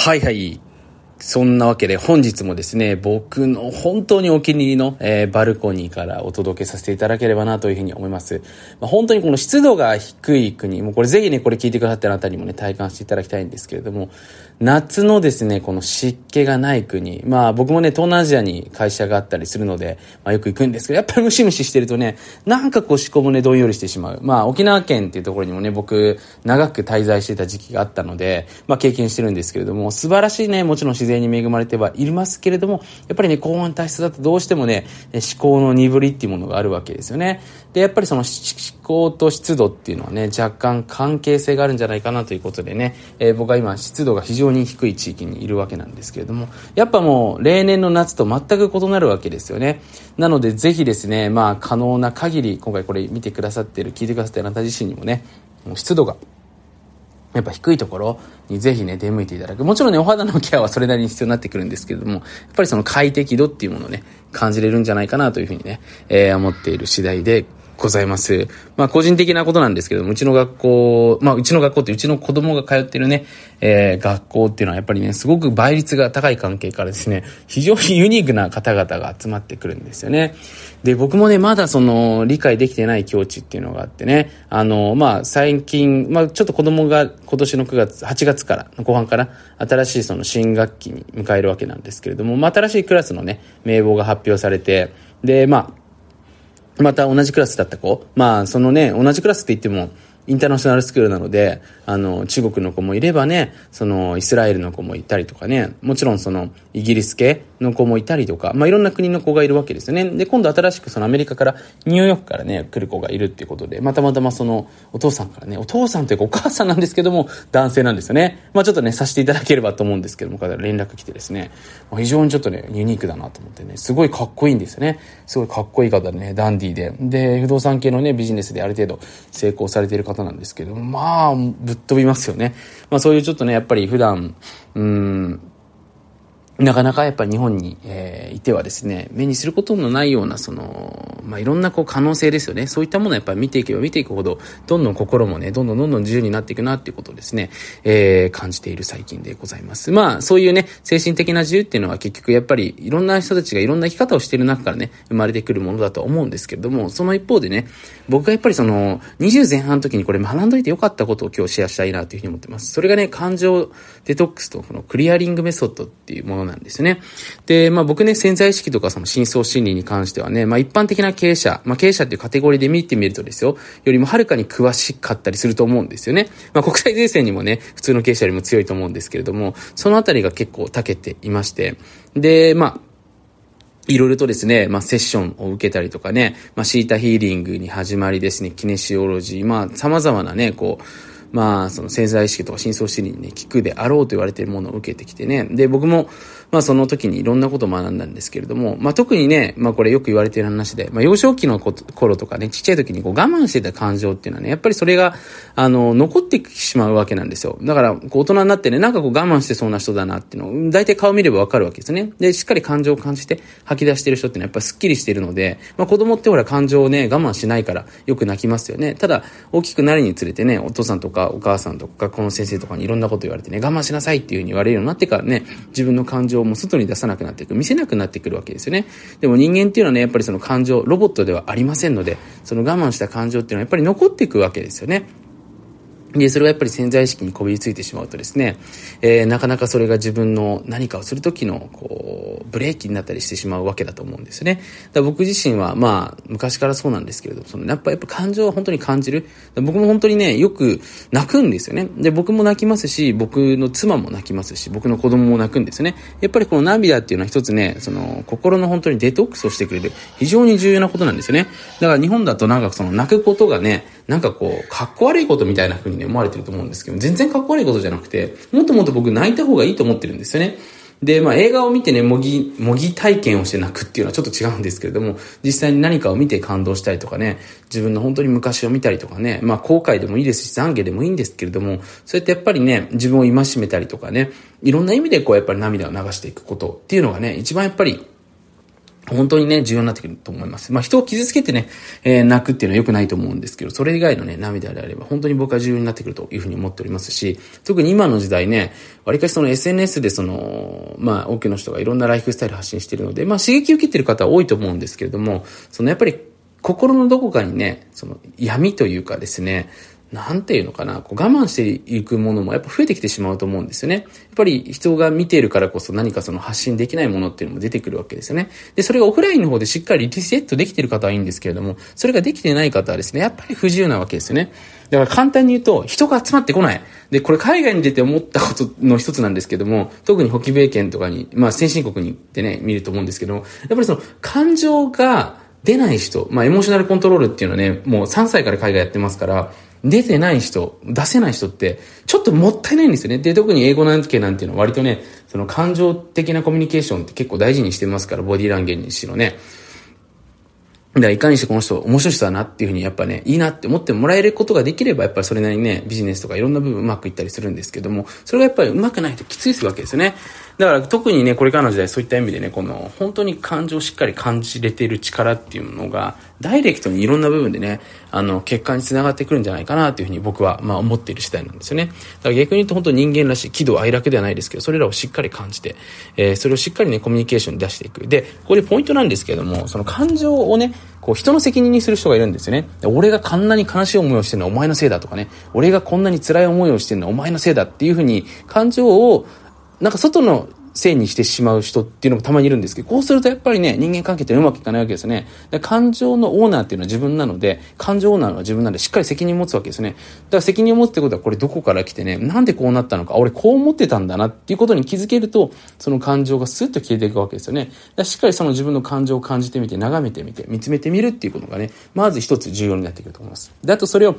はいはい。そんなわけで本日もですね、僕の本当にお気に入りの、えー、バルコニーからお届けさせていただければなというふうに思います。まあ、本当にこの湿度が低い国、もうこれぜひね、これ聞いてくださってるあたりもね、体感していただきたいんですけれども、夏のですね、この湿気がない国、まあ僕もね、東南アジアに会社があったりするので、まあよく行くんですけど、やっぱりムシムシしてるとね、なんかこう思考もね、どんよりしてしまう。まあ沖縄県っていうところにもね、僕、長く滞在してた時期があったので、まあ経験してるんですけれども、素晴らしいね、もちろん自然に恵まれてはいますけれども、やっぱりね、高温体質だとどうしてもね、思考の鈍りっていうものがあるわけですよね。で、やっぱりその思考と湿度っていうのはね、若干関係性があるんじゃないかなということでね、えー、僕は今湿度が非常に低い地域にいるわけなんですけれども、やっぱもう例年の夏と全く異なるわけですよね。なのでぜひですね、まあ可能な限り、今回これ見てくださってる、聞いてくださってるあなた自身にもね、もう湿度がやっぱ低いところにぜひね、出向いていただく。もちろんね、お肌のケアはそれなりに必要になってくるんですけれども、やっぱりその快適度っていうものをね、感じれるんじゃないかなというふうにね、えー、思っている次第でございます。まあ個人的なことなんですけども、うちの学校、まあうちの学校ってうちの子供が通ってるね、えー、学校っていうのはやっぱりね、すごく倍率が高い関係からですね、非常にユニークな方々が集まってくるんですよね。で、僕もね、まだその理解できてない境地っていうのがあってね、あの、まあ最近、まあちょっと子供が今年の9月、8月から、後半から新しいその新学期に迎えるわけなんですけれども、まあ新しいクラスのね、名簿が発表されて、で、まあ、また同じクラスだった子、まあ、そのね、同じクラスって言っても、インターナショナルスクールなので、あの、中国の子もいればね、その、イスラエルの子もいたりとかね、もちろんその、イギリス系の子もいたりとか、まあ、いろんな国の子がいるわけですよね。で、今度新しくそのアメリカから、ニューヨークからね、来る子がいるっていうことで、またまたまその、お父さんからね、お父さんというかお母さんなんですけども、男性なんですよね。まあ、ちょっとね、させていただければと思うんですけども、から連絡来てですね、まあ、非常にちょっとね、ユニークだなと思ってね、すごいかっこいいんですよね。すごいかっこいい方でね、ダンディーで。で、不動産系のね、ビジネスである程度成功されている方なんですけど、まあ、ぶっ飛びますよね。まあそういうちょっとね、やっぱり普段、うん、なかなかやっぱり日本に、えー、いてはですね、目にすることのないような、その、まあ、いろんなこう可能性ですよね。そういったものをやっぱり見ていけば見ていくほど、どんどん心もね、どんどんどんどん自由になっていくなっていうことをですね、えー、感じている最近でございます。まあ、そういうね、精神的な自由っていうのは結局やっぱりいろんな人たちがいろんな生き方をしている中からね、生まれてくるものだと思うんですけれども、その一方でね、僕がやっぱりその、20前半の時にこれ学んどいてよかったことを今日シェアしたいなというふうに思ってます。それがね、感情デトックスとこのクリアリングメソッドっていうものなんですね。で、まあ僕ね、潜在意識とかその深層心理に関してはね、まあ一般的な経営者、まあ経営者っていうカテゴリーで見てみるとですよ、よりもはるかに詳しかったりすると思うんですよね。まあ国際税制にもね、普通の経営者よりも強いと思うんですけれども、そのあたりが結構長けていまして、で、まあ、いろいろとですね、まあ、セッションを受けたりとかね、まあ、シータヒーリングに始まりですね、キネシオロジー、まあ、様々なね、こう、まあ、その潜在意識とか深層心理にね、聞くであろうと言われているものを受けてきてね。で、僕も、まあその時にいろんなことを学んだんですけれども、まあ特にね、まあこれよく言われてる話で、まあ幼少期の頃とかね、ちっちゃい時にこう我慢してた感情っていうのはね、やっぱりそれが、あの、残ってしまうわけなんですよ。だから、こう大人になってね、なんかこう我慢してそうな人だなっていうのを、大体顔見ればわかるわけですね。で、しっかり感情を感じて吐き出してる人っていうのはやっぱスッキリしてるので、まあ子供ってほら感情をね、我慢しないからよく泣きますよね。ただ、大きくなるにつれてね、お父さんとかお母さんとか学校の先生とかにいろんなこと言われてね、我慢しなさいっていうふうに言われるようになってからね、自分の感情情もう外に出さなくなっていく、見せなくなってくるわけですよね。でも人間っていうのはね、やっぱりその感情、ロボットではありませんので、その我慢した感情っていうのはやっぱり残っていくわけですよね。で、それがやっぱり潜在意識にこびりついてしまうとですね、えー、なかなかそれが自分の何かをするときの、こう、ブレーキになったりしてしまうわけだと思うんですね。だ僕自身は、まあ、昔からそうなんですけれど、その、やっぱ、やっぱ感情を本当に感じる。僕も本当にね、よく泣くんですよね。で、僕も泣きますし、僕の妻も泣きますし、僕の子供も泣くんですよね。やっぱりこの涙っていうのは一つね、その、心の本当にデトックスをしてくれる、非常に重要なことなんですよね。だから日本だとなんかその泣くことがね、なんかこう、かっこ悪いことみたいな風にね、思われてると思うんですけど、全然かっこ悪いことじゃなくて、もっともっと僕泣いた方がいいと思ってるんですよね。で、まあ映画を見てね、模擬、模擬体験をして泣くっていうのはちょっと違うんですけれども、実際に何かを見て感動したりとかね、自分の本当に昔を見たりとかね、まあ後悔でもいいですし、懺悔でもいいんですけれども、そうやってやっぱりね、自分を戒めたりとかね、いろんな意味でこうやっぱり涙を流していくことっていうのがね、一番やっぱり本当にね、重要になってくると思います。まあ、人を傷つけてね、えー、泣くっていうのは良くないと思うんですけど、それ以外のね、涙であれば、本当に僕は重要になってくるというふうに思っておりますし、特に今の時代ね、割かしその SNS でその、まあ、多くの人がいろんなライフスタイル発信しているので、まあ、刺激を受けてる方は多いと思うんですけれども、そのやっぱり、心のどこかにね、その闇というかですね、なんていうのかな、こう我慢していくものもやっぱ増えてきてしまうと思うんですよね。やっぱり人が見ているからこそ何かその発信できないものっていうのも出てくるわけですよね。で、それがオフラインの方でしっかりリセットできている方はいいんですけれども、それができてない方はですね、やっぱり不自由なわけですよね。だから簡単に言うと、人が集まってこない。で、これ海外に出て思ったことの一つなんですけども、特に北米圏とかに、まあ先進国に行ってね、見ると思うんですけども、やっぱりその感情が出ない人、まあエモーショナルコントロールっていうのはね、もう3歳から海外やってますから、出てない人、出せない人って、ちょっともったいないんですよね。で、特に英語なんてなんていうのは割とね、その感情的なコミュニケーションって結構大事にしてますから、ボディランゲージにしろね。だからいかにしてこの人面白い人だなっていうふうにやっぱね、いいなって思ってもらえることができればやっぱりそれなりにね、ビジネスとかいろんな部分うまくいったりするんですけども、それがやっぱりうまくないときついするわけですよね。だから特にね、これからの時代そういった意味でね、この本当に感情をしっかり感じれている力っていうのが、ダイレクトにいろんな部分でね、あの、結果につながってくるんじゃないかなというふうに僕は、まあ思っている次第なんですよね。だから逆に言うと本当人間らしい、喜怒哀楽ではないですけど、それらをしっかり感じて、えー、それをしっかりね、コミュニケーションに出していく。で、ここでポイントなんですけれども、その感情をね、こう人の責任にする人がいるんですよね。俺がこんなに悲しい思いをしてるのはお前のせいだとかね、俺がこんなに辛い思いをしてるのはお前のせいだっていうふうに感情をなんか外のせいにしてしまう人っていうのもたまにいるんですけど、こうするとやっぱりね、人間関係ってうまくいかないわけですね。で感情のオーナーっていうのは自分なので、感情オーナーは自分なので、しっかり責任を持つわけですね。だから責任を持つってことは、これどこから来てね、なんでこうなったのか、俺こう思ってたんだなっていうことに気づけると、その感情がスッと消えていくわけですよね。だからしっかりその自分の感情を感じてみて、眺めてみて、見つめてみるっていうことがね、まず一つ重要になってくると思います。で、あとそれを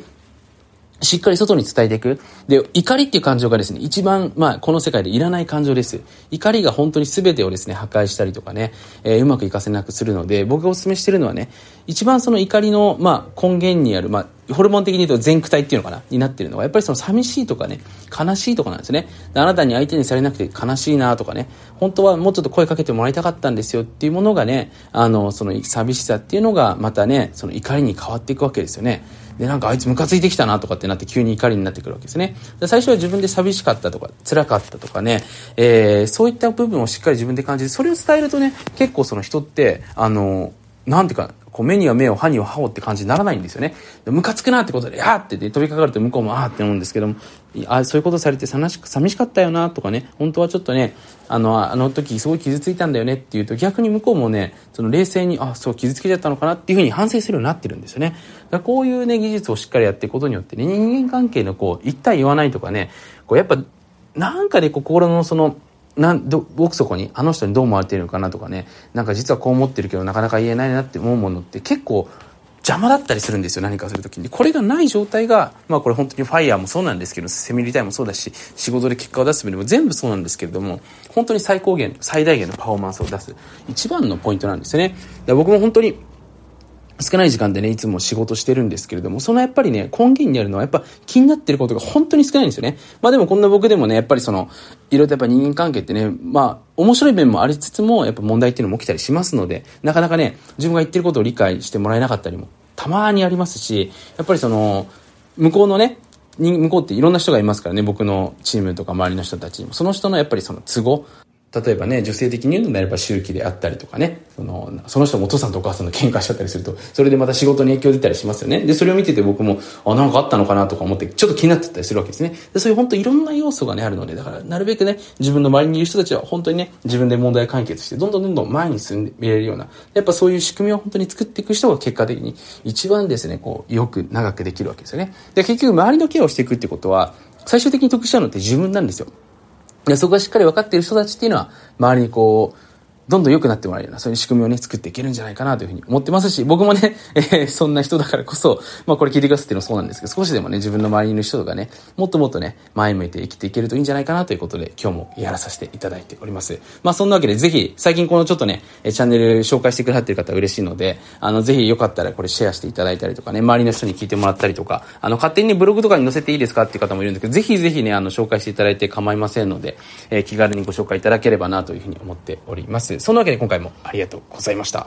しっかり外に伝えていく。で、怒りっていう感情がですね、一番、まあ、この世界でいらない感情です。怒りが本当に全てをですね、破壊したりとかね、えー、うまくいかせなくするので、僕がお勧めしてるのはね、一番その怒りの、まあ、根源にある、まあ、ホルモン的に言うと前駆体っていうのかなになってるのは、やっぱりその寂しいとかね、悲しいとかなんですね。あなたに相手にされなくて悲しいなとかね、本当はもうちょっと声かけてもらいたかったんですよっていうものがね、あの、その寂しさっていうのがまたね、その怒りに変わっていくわけですよね。で、なんかあいつムカついてきたなとかってなって急に怒りになってくるわけですね。最初は自分で寂しかったとか、辛かったとかね、えー、そういった部分をしっかり自分で感じて、それを伝えるとね、結構その人って、あの、なんていうか、こう目には目を、歯には歯をって感じにならないんですよね。ムカつくなってことで、やーって飛びかかると向こうもあーって思うんですけども、あそういうことされて寂し寂しかったよなとかね、本当はちょっとね、あの、あの時すごい傷ついたんだよねっていうと逆に向こうもね、その冷静に、あ、そう傷つけちゃったのかなっていうふうに反省するようになってるんですよね。だこういうね、技術をしっかりやっていくことによってね、人間関係のこう、言った言わないとかね、こうやっぱ、なんかで、ね、心のその、なんど奥底にあの人にどう思われているのかなとかねなんか実はこう思ってるけどなかなか言えないなって思うものって結構邪魔だったりするんですよ何かするときに。これがない状態がまあこれ本当にファイヤーもそうなんですけどセミリタイもそうだし仕事で結果を出す上でも全部そうなんですけれども本当に最高限最大限のパフォーマンスを出す一番のポイントなんですよね。だ僕も本当に少ない時間でね、いつも仕事してるんですけれども、そのやっぱりね、根源にあるのはやっぱ気になってることが本当に少ないんですよね。まあでもこんな僕でもね、やっぱりその、いろいろとやっぱ人間関係ってね、まあ、面白い面もありつつも、やっぱ問題っていうのも起きたりしますので、なかなかね、自分が言ってることを理解してもらえなかったりも、たまにありますし、やっぱりその、向こうのね、向こうっていろんな人がいますからね、僕のチームとか周りの人たちにも。その人のやっぱりその都合、例えばね、女性的に言うのであれば周期であったりとかね、その、その人もお父さんとお母さんの喧嘩しちゃったりすると、それでまた仕事に影響出たりしますよね。で、それを見てて僕も、あ、なんかあったのかなとか思って、ちょっと気になってたりするわけですね。で、そういう本当いろんな要素がね、あるので、だから、なるべくね、自分の周りにいる人たちは本当にね、自分で問題解決して、どんどんどんどん前に進んでみれるような、やっぱそういう仕組みを本当に作っていく人が結果的に一番ですね、こう、よく長くできるわけですよね。で、結局周りのケアをしていくってことは、最終的に得しちゃうのって自分なんですよ。そこがしっかり分かっている人たちっていうのは、周りにこう、どんどん良くなってもらえるような、そういう仕組みをね、作っていけるんじゃないかなというふうに思ってますし、僕もね、えー、そんな人だからこそ、まあこれ聞いてくださってるのもそうなんですけど、少しでもね、自分の周りにいる人がね、もっともっとね、前向いて生きていけるといいんじゃないかなということで、今日もやらさせていただいております。まあそんなわけで、ぜひ、最近このちょっとね、チャンネル紹介してくださってる方は嬉しいので、あの、ぜひよかったらこれシェアしていただいたりとかね、周りの人に聞いてもらったりとか、あの、勝手にね、ブログとかに載せていいですかっていう方もいるんですけど、ぜひぜひね、あの、紹介していただいて構いませんので、えー、気軽にご紹介いただければなというふうに思っております。そんなわけで今回もありがとうございました。